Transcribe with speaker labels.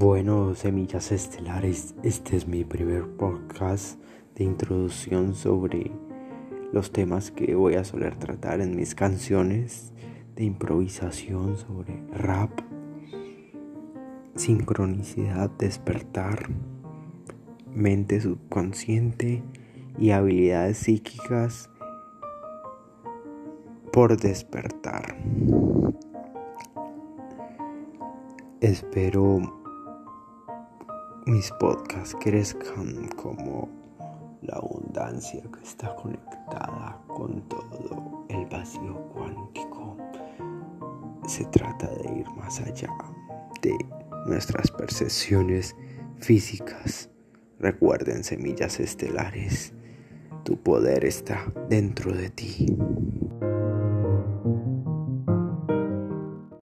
Speaker 1: Bueno, Semillas Estelares, este es mi primer podcast de introducción sobre los temas que voy a soler tratar en mis canciones de improvisación sobre rap, sincronicidad, despertar, mente subconsciente y habilidades psíquicas por despertar. Espero mis podcasts crezcan como la abundancia que está conectada con todo el vacío cuántico. Se trata de ir más allá de nuestras percepciones físicas. Recuerden semillas estelares, tu poder está dentro de ti.